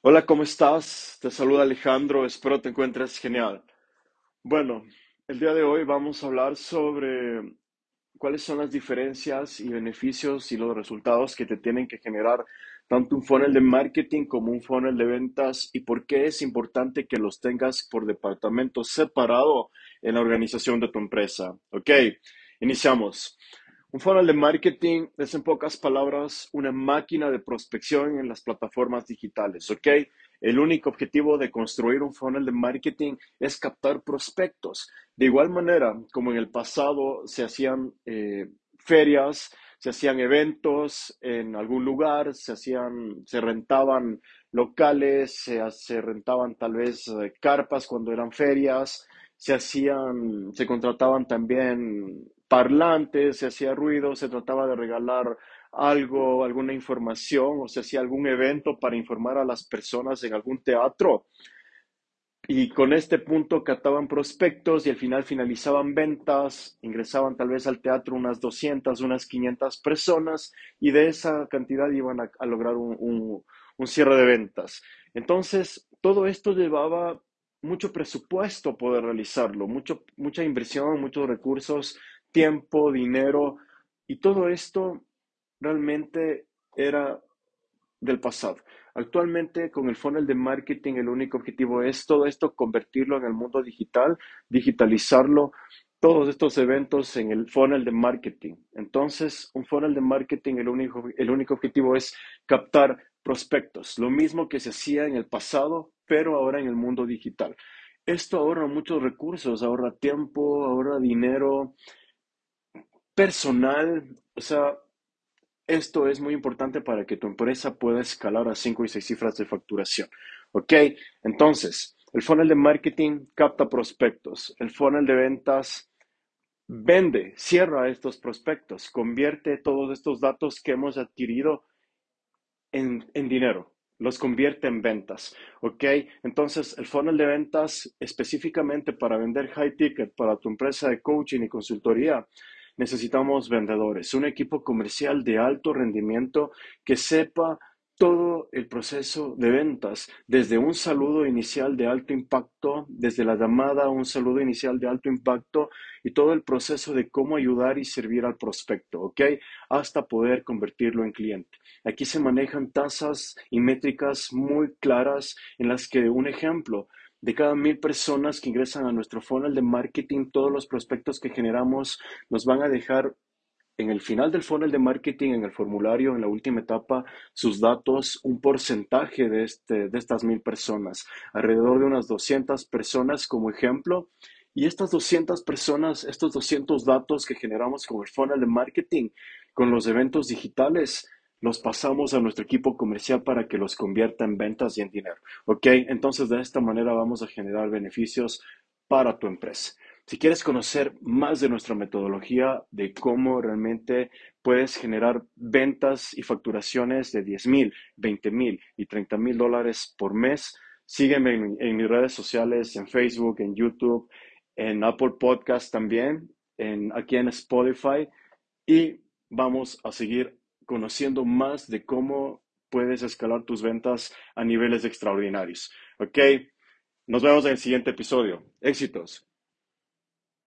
Hola, ¿cómo estás? Te saluda Alejandro, espero te encuentres genial. Bueno, el día de hoy vamos a hablar sobre cuáles son las diferencias y beneficios y los resultados que te tienen que generar tanto un funnel de marketing como un funnel de ventas y por qué es importante que los tengas por departamento separado en la organización de tu empresa. Ok, iniciamos. Un funnel de marketing es en pocas palabras una máquina de prospección en las plataformas digitales, ¿ok? El único objetivo de construir un funnel de marketing es captar prospectos. De igual manera, como en el pasado se hacían eh, ferias, se hacían eventos en algún lugar, se hacían, se rentaban locales, se, se rentaban tal vez eh, carpas cuando eran ferias, se hacían, se contrataban también parlantes, se hacía ruido, se trataba de regalar algo, alguna información o se hacía algún evento para informar a las personas en algún teatro. Y con este punto captaban prospectos y al final finalizaban ventas, ingresaban tal vez al teatro unas 200, unas 500 personas y de esa cantidad iban a, lograr un cierre de ventas. Entonces, todo esto llevaba mucho presupuesto poder realizarlo, mucho, mucha inversión, muchos recursos, tiempo, dinero, y todo esto realmente era del pasado. Actualmente con el funnel de marketing el único objetivo es todo esto convertirlo en el mundo digital, digitalizarlo, todos estos eventos en el funnel de marketing. Entonces, un funnel de marketing el único, el único objetivo es captar prospectos, lo mismo que se hacía en el pasado, pero ahora en el mundo digital. Esto ahorra muchos recursos, ahorra tiempo, ahorra dinero, personal, o sea, esto es muy importante para que tu empresa pueda escalar a 5 y 6 cifras de facturación. ¿Ok? Entonces, el funnel de marketing capta prospectos. El funnel de ventas vende, cierra estos prospectos, convierte todos estos datos que hemos adquirido en, en dinero, los convierte en ventas. ¿Ok? Entonces, el funnel de ventas específicamente para vender high ticket para tu empresa de coaching y consultoría necesitamos vendedores, un equipo comercial de alto rendimiento que sepa todo el proceso de ventas, desde un saludo inicial de alto impacto, desde la llamada un saludo inicial de alto impacto y todo el proceso de cómo ayudar y servir al prospecto, ¿ok? Hasta poder convertirlo en cliente. Aquí se manejan tasas y métricas muy claras en las que, un ejemplo, de cada mil personas que ingresan a nuestro funnel de marketing, todos los prospectos que generamos nos van a dejar en el final del funnel de marketing, en el formulario, en la última etapa, sus datos, un porcentaje de, este, de estas mil personas, alrededor de unas 200 personas como ejemplo. Y estas 200 personas, estos 200 datos que generamos con el funnel de marketing, con los eventos digitales, los pasamos a nuestro equipo comercial para que los convierta en ventas y en dinero. ¿Ok? Entonces, de esta manera vamos a generar beneficios para tu empresa. Si quieres conocer más de nuestra metodología de cómo realmente puedes generar ventas y facturaciones de 10 mil, 20 mil y 30 mil dólares por mes, sígueme en, mis redes sociales, en Facebook, en YouTube, en Apple Podcast también, en, aquí en Spotify y vamos a seguir conociendo más de cómo puedes escalar tus ventas a niveles extraordinarios. ¿Ok? Nos vemos en el siguiente episodio. Éxitos.